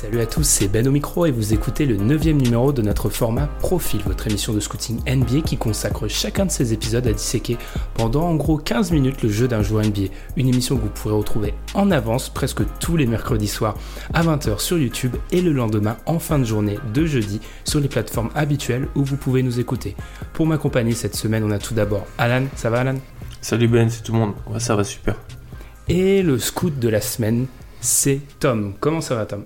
Salut à tous, c'est Ben au micro et vous écoutez le neuvième numéro de notre format Profil, votre émission de scouting NBA qui consacre chacun de ses épisodes à disséquer pendant en gros 15 minutes le jeu d'un joueur NBA. Une émission que vous pourrez retrouver en avance presque tous les mercredis soirs à 20h sur YouTube et le lendemain en fin de journée de jeudi sur les plateformes habituelles où vous pouvez nous écouter. Pour m'accompagner cette semaine, on a tout d'abord Alan. Ça va Alan? Salut Ben, c'est tout le monde. Ouais, ça va super. Et le scout de la semaine, c'est Tom. Comment ça va Tom?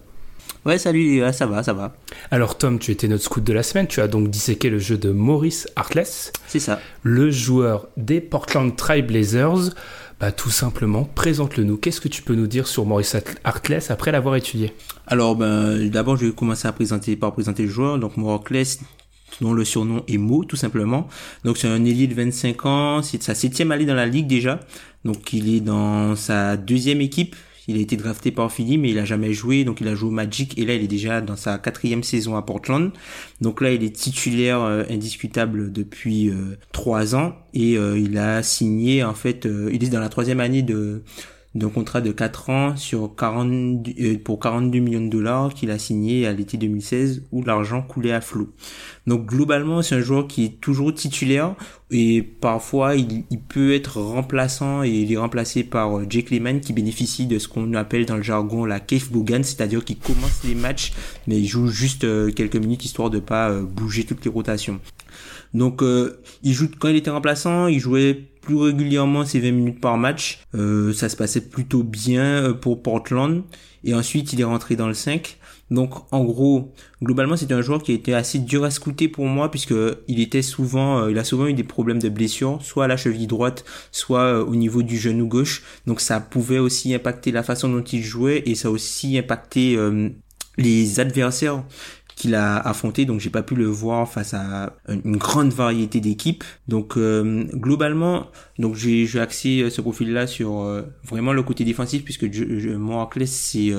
Ouais, salut, ça va, ça va. Alors Tom, tu étais notre scout de la semaine, tu as donc disséqué le jeu de Maurice Hartless. C'est ça. Le joueur des Portland Trail Blazers. Bah, tout simplement, présente-le nous. Qu'est-ce que tu peux nous dire sur Maurice Hartless après l'avoir étudié? Alors, ben, d'abord, je vais commencer à présenter, par présenter le joueur. Donc, Maurice Hartless, dont le surnom est Mo, tout simplement. Donc, c'est un élite de 25 ans. C'est sa septième année dans la ligue déjà. Donc, il est dans sa deuxième équipe. Il a été drafté par Philly, mais il a jamais joué. Donc il a joué au Magic et là il est déjà dans sa quatrième saison à Portland. Donc là il est titulaire euh, indiscutable depuis euh, trois ans et euh, il a signé en fait. il est dans la troisième année de d'un contrat de 4 ans sur 40, pour 42 millions de dollars qu'il a signé à l'été 2016 où l'argent coulait à flot. Donc globalement, c'est un joueur qui est toujours titulaire et parfois il, peut être remplaçant et il est remplacé par euh, Jake Lehman qui bénéficie de ce qu'on appelle dans le jargon la cave Bogan, c'est-à-dire qu'il commence les matchs mais il joue juste euh, quelques minutes histoire de pas euh, bouger toutes les rotations. Donc il joue quand il était remplaçant, il jouait plus régulièrement ces 20 minutes par match. Euh, ça se passait plutôt bien euh, pour Portland. Et ensuite, il est rentré dans le 5. Donc, en gros, globalement, c'était un joueur qui a été assez dur à scouter pour moi puisque il était souvent, euh, il a souvent eu des problèmes de blessure, soit à la cheville droite, soit au niveau du genou gauche. Donc, ça pouvait aussi impacter la façon dont il jouait et ça aussi impacté les adversaires qu'il a affronté, donc j'ai pas pu le voir face à une grande variété d'équipes. Donc euh, globalement, donc j'ai axé euh, ce profil-là sur euh, vraiment le côté défensif puisque je, je, c'est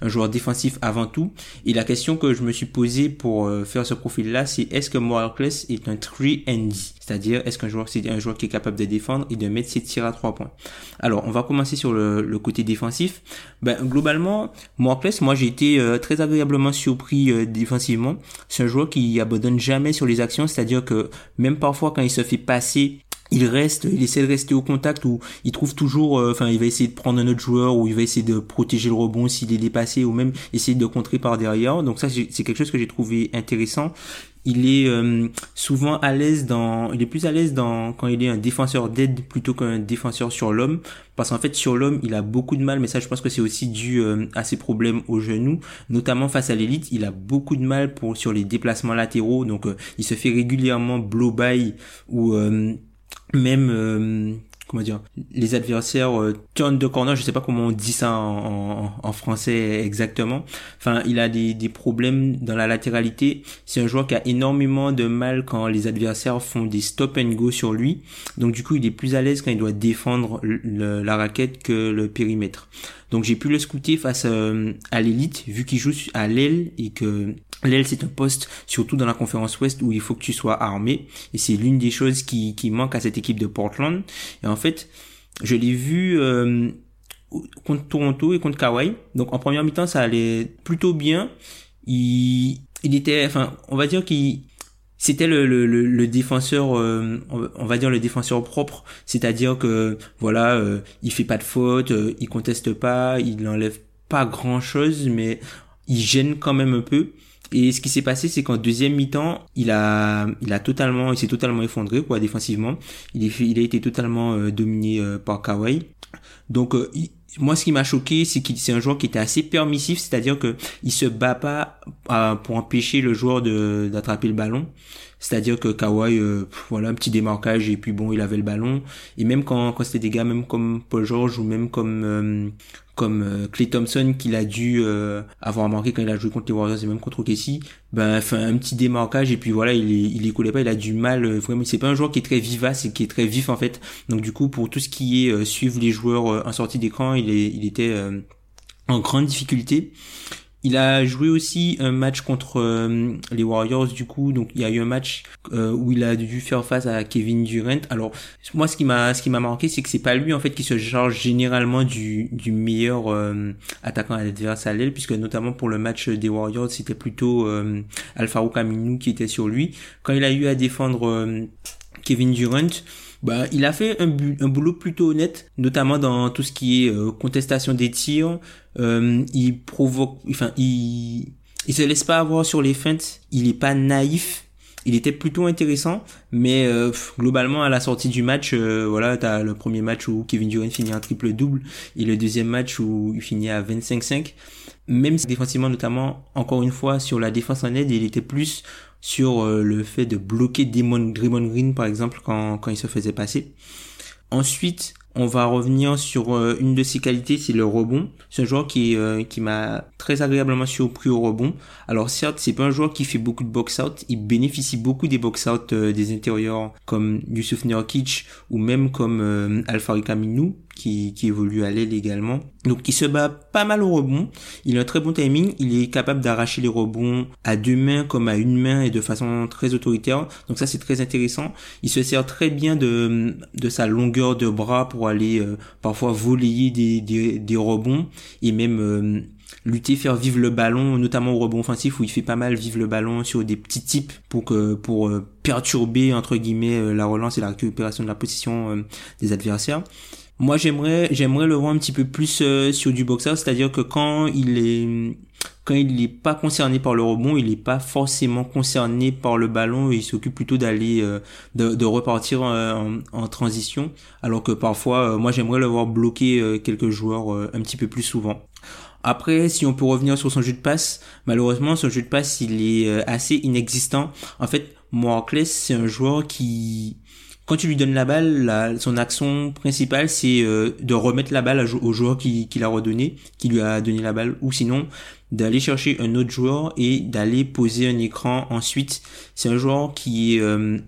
un joueur défensif avant tout. Et la question que je me suis posée pour faire ce profil-là, c'est est-ce que Moacles est un 3 and c'est-à-dire, est-ce qu'un joueur, c'est un joueur qui est capable de défendre et de mettre ses tirs à trois points? Alors, on va commencer sur le, côté défensif. Ben, globalement, Morclès, moi, j'ai été euh, très agréablement surpris euh, C'est un joueur qui abandonne jamais sur les actions, c'est-à-dire que même parfois quand il se fait passer, il reste, il essaie de rester au contact ou il trouve toujours, euh, enfin, il va essayer de prendre un autre joueur ou il va essayer de protéger le rebond s'il est dépassé ou même essayer de contrer par derrière. Donc ça, c'est quelque chose que j'ai trouvé intéressant il est euh, souvent à l'aise dans, il est plus à l'aise dans quand il est un défenseur d'aide plutôt qu'un défenseur sur l'homme, parce qu'en fait sur l'homme il a beaucoup de mal, mais ça je pense que c'est aussi dû euh, à ses problèmes au genou, notamment face à l'élite, il a beaucoup de mal pour sur les déplacements latéraux, donc euh, il se fait régulièrement blow by ou même comment dire les adversaires euh, turn de corner je sais pas comment on dit ça en, français exactement. Enfin il a des, des problèmes dans la latéralité. C'est un joueur qui a énormément de mal quand les adversaires font des stop and go sur lui. Donc du coup il est plus à l'aise quand il doit défendre la raquette que le périmètre. Donc j'ai pu le scouter face euh, à l'élite vu qu'il joue à l'aile et que L'aile, c'est un poste, surtout dans la conférence Ouest, où il faut que tu sois armé. Et c'est l'une des choses qui, qui manque à cette équipe de Portland. Et en fait, je l'ai vu euh, contre Toronto et contre Kawhi. Donc en première mi-temps, ça allait plutôt bien. Il, il était, enfin, on va dire qu'il c'était le, le, le, défenseur euh, on va dire le défenseur propre c'est-à-dire que voilà euh, il fait pas de faute euh, il conteste pas il n'enlève pas grand chose mais il gêne quand même un peu et ce qui s'est passé, c'est qu'en deuxième mi-temps, il a, il a totalement, il s'est totalement effondré, quoi, défensivement. Il a été totalement euh, dominé euh, par Kawhi. Donc, euh, moi, ce qui m'a choqué, c'est qu'il c'est un joueur qui était assez permissif, c'est-à-dire que il se bat pas pour empêcher le joueur de d'attraper le ballon. C'est-à-dire que Kawhi, voilà, un petit démarquage et puis bon, il avait le ballon. Et même quand, quand c'était des gars, même comme Paul George ou même comme comme euh, Clay Thompson qu'il a dû euh, avoir marqué quand il a joué contre les Warriors et même contre OKC, ben fait un petit démarquage et puis voilà, il il est pas, il a du mal vraiment. C'est pas un joueur qui est très vivace et qui est très vif en fait. Donc du coup, pour tout ce qui est suivre les joueurs en sortie d'écran, il est, il était en grande difficulté. Il a joué aussi un match contre euh, les Warriors du coup, donc il y a eu un match euh, où il a dû faire face à Kevin Durant. Alors moi ce qui m'a ce qui m'a marqué c'est que c'est pas lui en fait qui se charge généralement du du meilleur euh, attaquant adverse à l'aile puisque notamment pour le match des Warriors c'était plutôt euh, Alfaro Camino qui était sur lui. Quand il a eu à défendre Kevin Durant, bah, il a fait un, un, boulot plutôt honnête, notamment dans tout ce qui est euh, contestation des tirs. Euh, il provoque, enfin, il, il se laisse pas avoir sur les feintes. Il est pas naïf. Il était plutôt intéressant, mais euh, globalement à la sortie du match, euh, voilà, t'as le premier match où Kevin Durant finit un triple double et le deuxième match où il finit à 25-5. Même si défensivement, notamment, encore une fois, sur la défense en aide, il était plus sur euh, le fait de bloquer Draymond Green par exemple quand, quand il se faisait passer. Ensuite, on va revenir sur euh, une de ses qualités, c'est le rebond. C'est un joueur qui, euh, qui m'a très agréablement surpris au rebond. Alors certes, c'est pas un joueur qui fait beaucoup de box-out, il bénéficie beaucoup des box-out des intérieurs comme Yusuf Nurkic ou même comme Alfari Kaminou qui, qui évolue à l'aile également. Donc il se bat pas mal au rebond. Il a un très bon timing. Il est capable d'arracher les rebonds à deux mains comme à une main et de façon très autoritaire. Donc ça c'est très intéressant. Il se sert très bien de, de sa longueur de bras pour aller euh, parfois voler des, des, des, rebonds et même euh, lutter, faire vivre le ballon, notamment au rebond offensif où il fait pas mal vivre le ballon sur des petits types pour que pour euh, perturber entre guillemets la relance et la récupération de la position des adversaires. Moi, j'aimerais, j'aimerais le voir un petit peu plus euh, sur du boxer, c'est-à-dire que quand il est, quand il n'est pas concerné par le rebond, il n'est pas forcément concerné par le ballon, il s'occupe plutôt d'aller, euh, de, de, repartir en, en, transition, alors que parfois, euh, moi, j'aimerais le voir bloquer quelques joueurs un petit peu plus souvent. Après, si on peut revenir sur son jeu de passe, malheureusement, son jeu de passe, il est assez inexistant. En fait, Morakles, c'est un joueur qui quand tu lui donnes la balle, son action principale, c'est euh, de remettre la balle au joueur qui, l'a redonné, qui lui a donné la balle, ou sinon d'aller chercher un autre joueur et d'aller poser un écran ensuite. C'est un joueur qui est euh,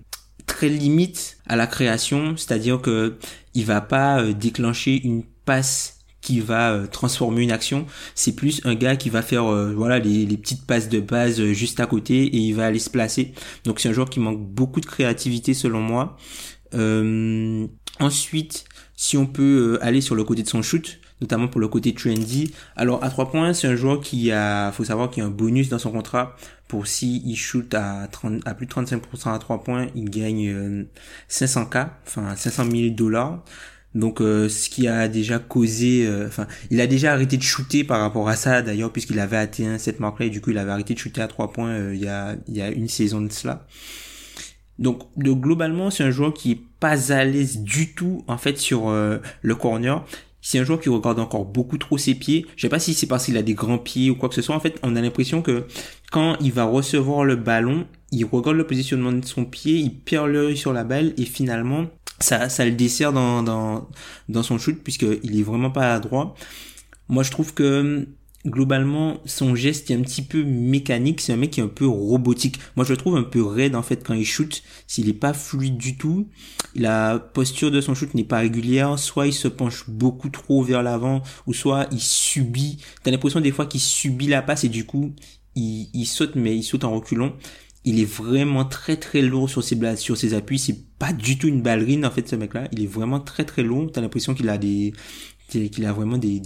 très limite à la création, c'est-à-dire que il va pas euh, déclencher une passe qui va transformer une action, c'est plus un gars qui va faire voilà les, petites passes de base juste à côté et il va aller se placer. Donc c'est un joueur qui manque beaucoup de créativité selon moi. Euh, ensuite, si on peut euh, aller sur le côté de son shoot, notamment pour le côté trendy. Alors à 3 points, c'est un joueur qui a, faut savoir qu'il y a un bonus dans son contrat pour si il shoot à 30, à plus de 35% à 3 points, il gagne 500k, euh, enfin 500 000 dollars. Donc ce qui a déjà causé, enfin il a déjà arrêté de shooter par rapport à ça d'ailleurs puisqu'il avait atteint cette marque-là et du coup il avait arrêté de shooter à 3 points il y a y a une saison de cela. Donc, globalement, c'est un joueur qui est pas à l'aise du tout en fait sur euh, le corner. C'est un joueur qui regarde encore beaucoup trop ses pieds. Je sais pas si c'est parce qu'il a des grands pieds ou quoi que ce soit. En fait, on a l'impression que quand il va recevoir le ballon, il regarde le positionnement de son pied, il perd l'œil sur la balle et finalement, ça, ça le dessert dans, dans, dans son shoot puisqu'il est vraiment pas à droit. Moi, je trouve que globalement son geste est un petit peu mécanique. C'est un mec qui est un peu robotique. Moi je le trouve un peu raide en fait quand il shoot. S'il est pas fluide du tout la posture de son shoot n'est pas régulière. Soit il se penche beaucoup trop vers l'avant ou soit il subit. T'as l'impression des fois qu'il subit la passe et du coup il, il saute mais il saute en reculant. Il est vraiment très très lourd sur ses sur ses appuis pas du tout une ballerine en fait ce mec là il est vraiment très très lourd t'as l'impression qu'il a des qu'il a vraiment des,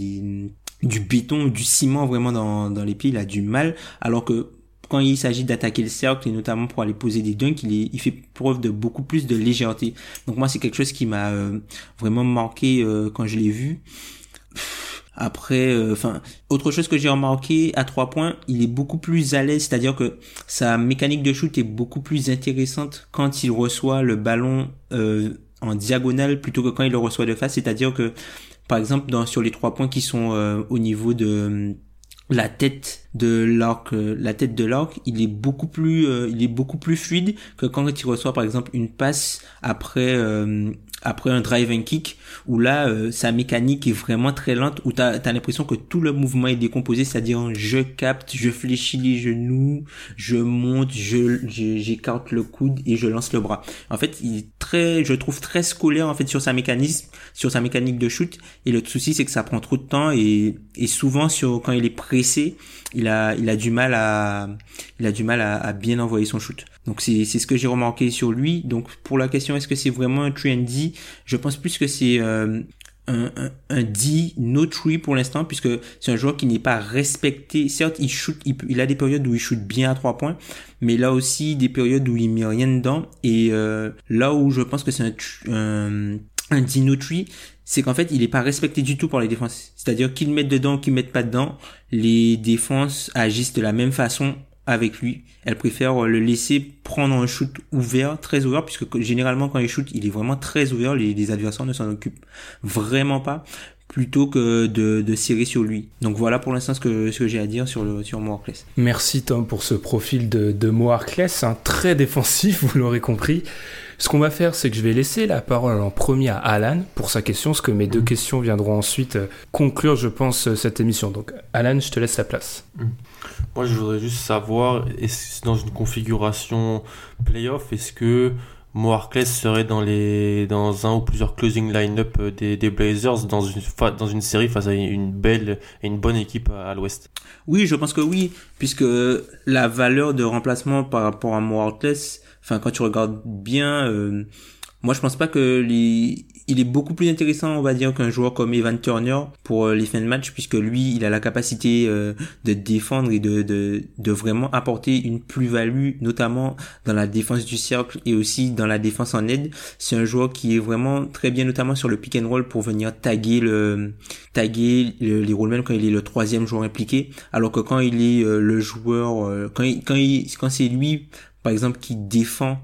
du béton, du ciment vraiment dans, dans les pieds, il a du mal, alors que quand il s'agit d'attaquer le cercle et notamment pour aller poser des dunks, il fait preuve de beaucoup plus de légèreté. Donc moi c'est quelque chose qui m'a euh, vraiment marqué euh, quand je l'ai vu. Après, euh, enfin, autre chose que j'ai remarqué à trois points, il est beaucoup plus à l'aise, c'est-à-dire que sa mécanique de shoot est beaucoup plus intéressante quand il reçoit le ballon en diagonale plutôt que quand il le reçoit de face, c'est-à-dire que par exemple dans sur les trois points qui sont euh, au niveau de la tête de l'arc euh, la tête de l'arc il est beaucoup plus euh, il est beaucoup plus fluide que quand il reçoit par exemple une passe après euh, après un drive and kick où là euh, sa mécanique est vraiment très lente où tu as, l'impression que tout le mouvement est décomposé c'est-à-dire je capte je fléchis les genoux je monte je j'écarte le coude et je lance le bras. En fait il est très je trouve très scolaire en fait sur sa mécanisme sur sa mécanique de shoot et le souci c'est que ça prend trop de temps et, et souvent sur quand il est pressé il a il a du mal à il a du mal à, à bien envoyer son shoot. Donc c'est c'est ce que j'ai remarqué sur lui. Donc pour la question est-ce que c'est vraiment un trendy? Je pense plus que c'est euh, un, un, un pour l'instant puisque c'est un joueur qui n'est pas respecté. Certes il shoot il, a des périodes où il shoot bien à trois points mais là aussi des périodes où il met rien dedans. Et euh, là où je pense que c'est un, un, un c'est qu'en fait il est pas respecté du tout par les défenses. C'est à dire qu'ils mettent dedans ou qu'ils mettent pas dedans les défenses agissent de la même façon avec lui. Elle préfère le laisser prendre un shoot ouvert, très ouvert, puisque généralement quand il shoot, il est vraiment très ouvert, les, adversaires ne s'en occupent vraiment pas, plutôt que de, de serrer sur lui. Donc voilà pour l'instant ce que, ce que j'ai à dire sur, le, sur Moarkless. Merci Tom pour ce profil de, de Moarkless, hein, très défensif, vous l'aurez compris. Ce qu'on va faire, c'est que je vais laisser la parole en premier à Alan pour sa question, parce que mes deux mhm. questions viendront ensuite euh, conclure, je pense, cette émission. Donc Alan, je te laisse la place. Mhm. Moi, je voudrais juste savoir, est dans une configuration playoff, est-ce que Moarkless serait dans les dans un ou plusieurs closing line-up euh, des, des, Blazers dans une dans une série face à une belle et une bonne équipe à, l'Ouest. Oui, je pense que oui, puisque la valeur de remplacement par rapport à Moarkless, enfin quand tu regardes bien, euh, moi je pense pas que les il est beaucoup plus intéressant, on va dire, qu'un joueur comme Evan Turner pour euh, les fins de match, puisque lui, il a la capacité euh, de défendre et de, de, de vraiment apporter une plus-value, notamment dans la défense du cercle et aussi dans la défense en aide. C'est un joueur qui est vraiment très bien, notamment sur le pick and roll, pour venir taguer le taguer les rollmen quand il est le troisième joueur impliqué, alors que quand il est euh, le joueur, quand il, quand il, quand c'est lui, par exemple, qui défend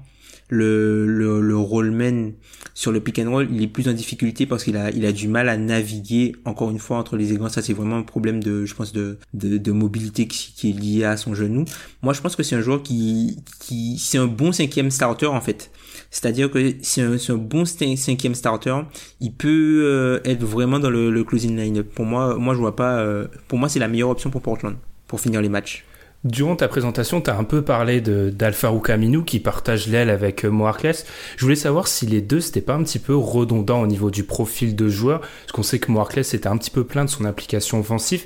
le, le, le rollman sur le pick and roll, il est plus en difficulté parce qu'il a, il a du mal à naviguer encore une fois entre les aigants. Ça, c'est vraiment un problème de, je pense, de, de, de mobilité qui, qui, est lié à son genou. Moi, je pense que c'est un joueur qui, qui, c'est un bon cinquième starter en fait. C'est-à-dire que c'est un, un, bon cinquième starter. Il peut euh, être vraiment dans le, le closing line. Pour moi, moi, je vois pas. Euh, pour moi, c'est la meilleure option pour Portland pour finir les matchs. Durant ta présentation, tu as un peu parlé d'Alpha Kaminou qui partage l'aile avec euh, Moarkless. Je voulais savoir si les deux, c'était pas un petit peu redondant au niveau du profil de joueur, parce qu'on sait que Moarkless était un petit peu plein de son application offensive.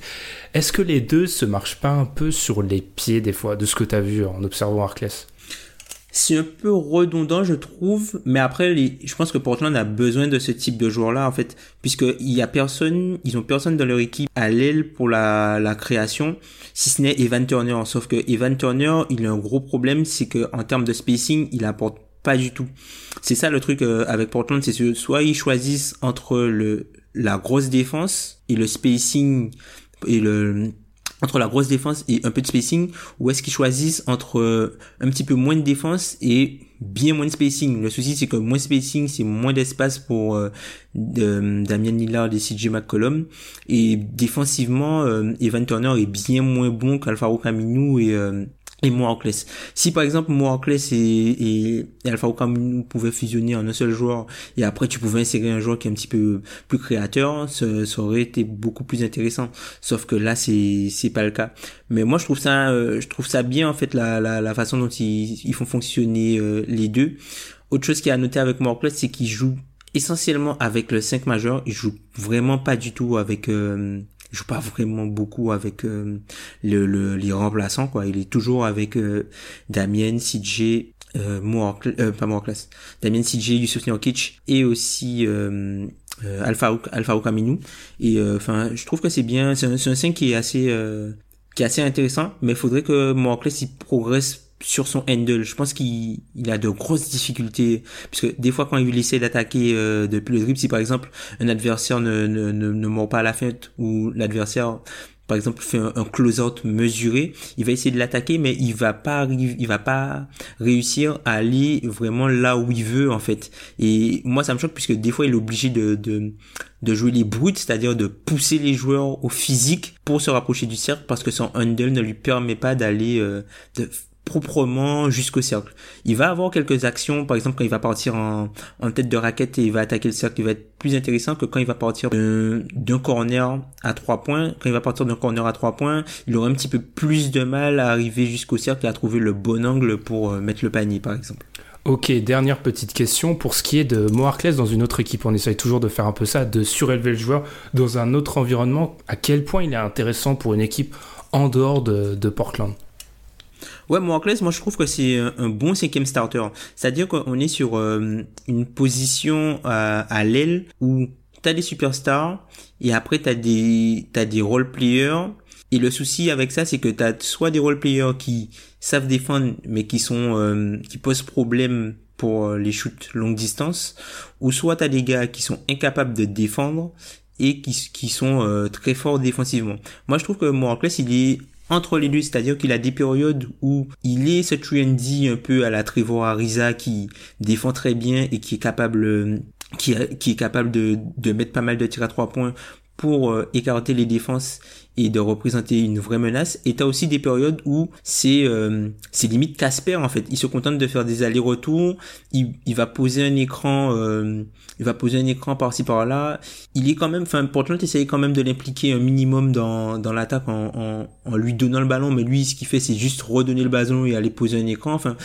Est-ce que les deux se marchent pas un peu sur les pieds des fois, de ce que tu as vu en observant Moarkless c'est un peu redondant, je trouve. Mais après, je pense que Portland a besoin de ce type de joueur-là, en fait, puisque il y a personne, ils ont personne dans leur équipe à l'aile pour la, la création, si ce n'est Evan Turner. Sauf que Evan Turner, il a un gros problème, c'est que en termes de spacing, il apporte pas du tout. C'est ça le truc euh, avec Portland, c'est que soit ils choisissent entre le la grosse défense et le spacing et le entre la grosse défense et un peu de spacing ou est-ce qu'ils choisissent entre euh, un petit peu moins de défense et bien moins de spacing? Le souci c'est que moins de spacing c'est moins d'espace pour euh, Damien Lillard et CJ McCollum. Et défensivement euh, Evan Turner est bien moins bon qu'Alfaro Camino et et Moarkless. Si par exemple Moarkless et, et, et Alpha Okamu pouvaient fusionner en un seul joueur et après tu pouvais insérer un joueur qui est un petit peu plus créateur, ça, aurait été beaucoup plus intéressant. Sauf que là c'est c'est pas le cas. Mais moi je trouve ça euh, je trouve ça bien en fait la la, la façon dont ils, ils font fonctionner euh, les deux. Autre chose qui est à noter avec Moarkless c'est qu'il joue essentiellement avec le 5 majeur, il joue vraiment pas du tout avec euh, il joue pas vraiment beaucoup avec euh, le, le, les remplaçants quoi. Il est toujours avec euh, Damien, CJ, euh, euh, pas Moorclass, Damien, CJ, Yusuf Nurkic et aussi euh, Alpha Alpha Okaminou. Et enfin, je trouve que c'est bien. C'est un, un 5 qui est assez qui est assez intéressant, mais il faudrait que Moorclass il progresse sur son handle. Je pense qu'il il a de grosses difficultés puisque des fois quand il essaie d'attaquer euh, depuis le dribble, si par exemple un adversaire ne, ne, ne, ne mord pas à la fête ou l'adversaire par exemple fait un, close-out mesuré, il va essayer de l'attaquer, mais il va pas il va pas réussir à aller vraiment là où il veut en fait. Et moi ça me choque puisque des fois il est obligé de de, de jouer les brutes, c'est-à-dire de pousser les joueurs au physique pour se rapprocher du cercle parce que son handle ne lui permet pas d'aller euh, de proprement jusqu'au cercle. Il va avoir quelques actions, par exemple quand il va partir en, tête de raquette et il va attaquer le cercle, il va être plus intéressant que quand il va partir d'un corner à trois points. Quand il va partir d'un corner à trois points, il aura un petit peu plus de mal à arriver jusqu'au cercle et à trouver le bon angle pour euh, mettre le panier par exemple. Ok, dernière petite question pour ce qui est de Mo dans une autre équipe. On essaye toujours de faire un peu ça, de surélever le joueur dans un autre environnement. À quel point il est intéressant pour une équipe en dehors de, de Portland? Ouais, moi je trouve que c'est un bon cinquième starter. C'est-à-dire qu'on est sur euh, une position à, l'aile où t'as des superstars et après t'as des t'as des role players. Et le souci avec ça, c'est que t'as soit des role players qui savent défendre mais qui sont euh, qui posent problème pour euh, les shoots longue distance, ou soit t'as des gars qui sont incapables de défendre et qui, qui sont très forts défensivement. Moi, je trouve que Morales, il est entre les deux, c'est-à-dire qu'il a des périodes où il est ce trendy un peu à la Trevor Ariza qui défend très bien et qui est capable qui, qui est capable de mettre pas mal de tirs à trois points pour euh, écarter les défenses et de représenter une vraie menace. Et t'as aussi des périodes où c'est euh, c'est limite Casper en fait. Il se contente de faire des allers-retours. Il, il va poser un écran, euh, il va poser un écran par-ci par-là. Il est quand même, enfin Portland essaye quand même de l'impliquer un minimum dans dans l'attaque en, en, en lui donnant le ballon, mais lui ce qu'il fait c'est juste redonner le ballon et aller poser un écran. Enfin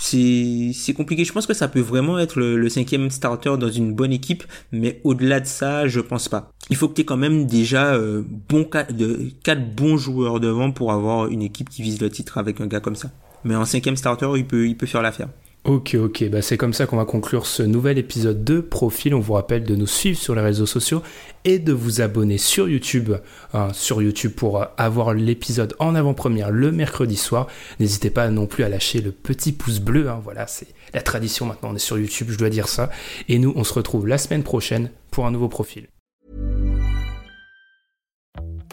c'est c'est compliqué. Je pense que ça peut vraiment être le, le cinquième starter dans une bonne équipe, mais au-delà de ça, je pense pas. Il faut que tu quand même déjà euh, bon de quatre bons joueurs devant pour avoir une équipe qui vise le titre avec un gars comme ça. Mais en cinquième starter, il peut, il peut faire l'affaire. Ok, ok, bah c'est comme ça qu'on va conclure ce nouvel épisode de Profil. On vous rappelle de nous suivre sur les réseaux sociaux et de vous abonner sur YouTube, hein, sur YouTube pour euh, avoir l'épisode en avant-première le mercredi soir. N'hésitez pas non plus à lâcher le petit pouce bleu. Hein, voilà, c'est la tradition maintenant. On est sur YouTube, je dois dire ça. Et nous, on se retrouve la semaine prochaine pour un nouveau profil.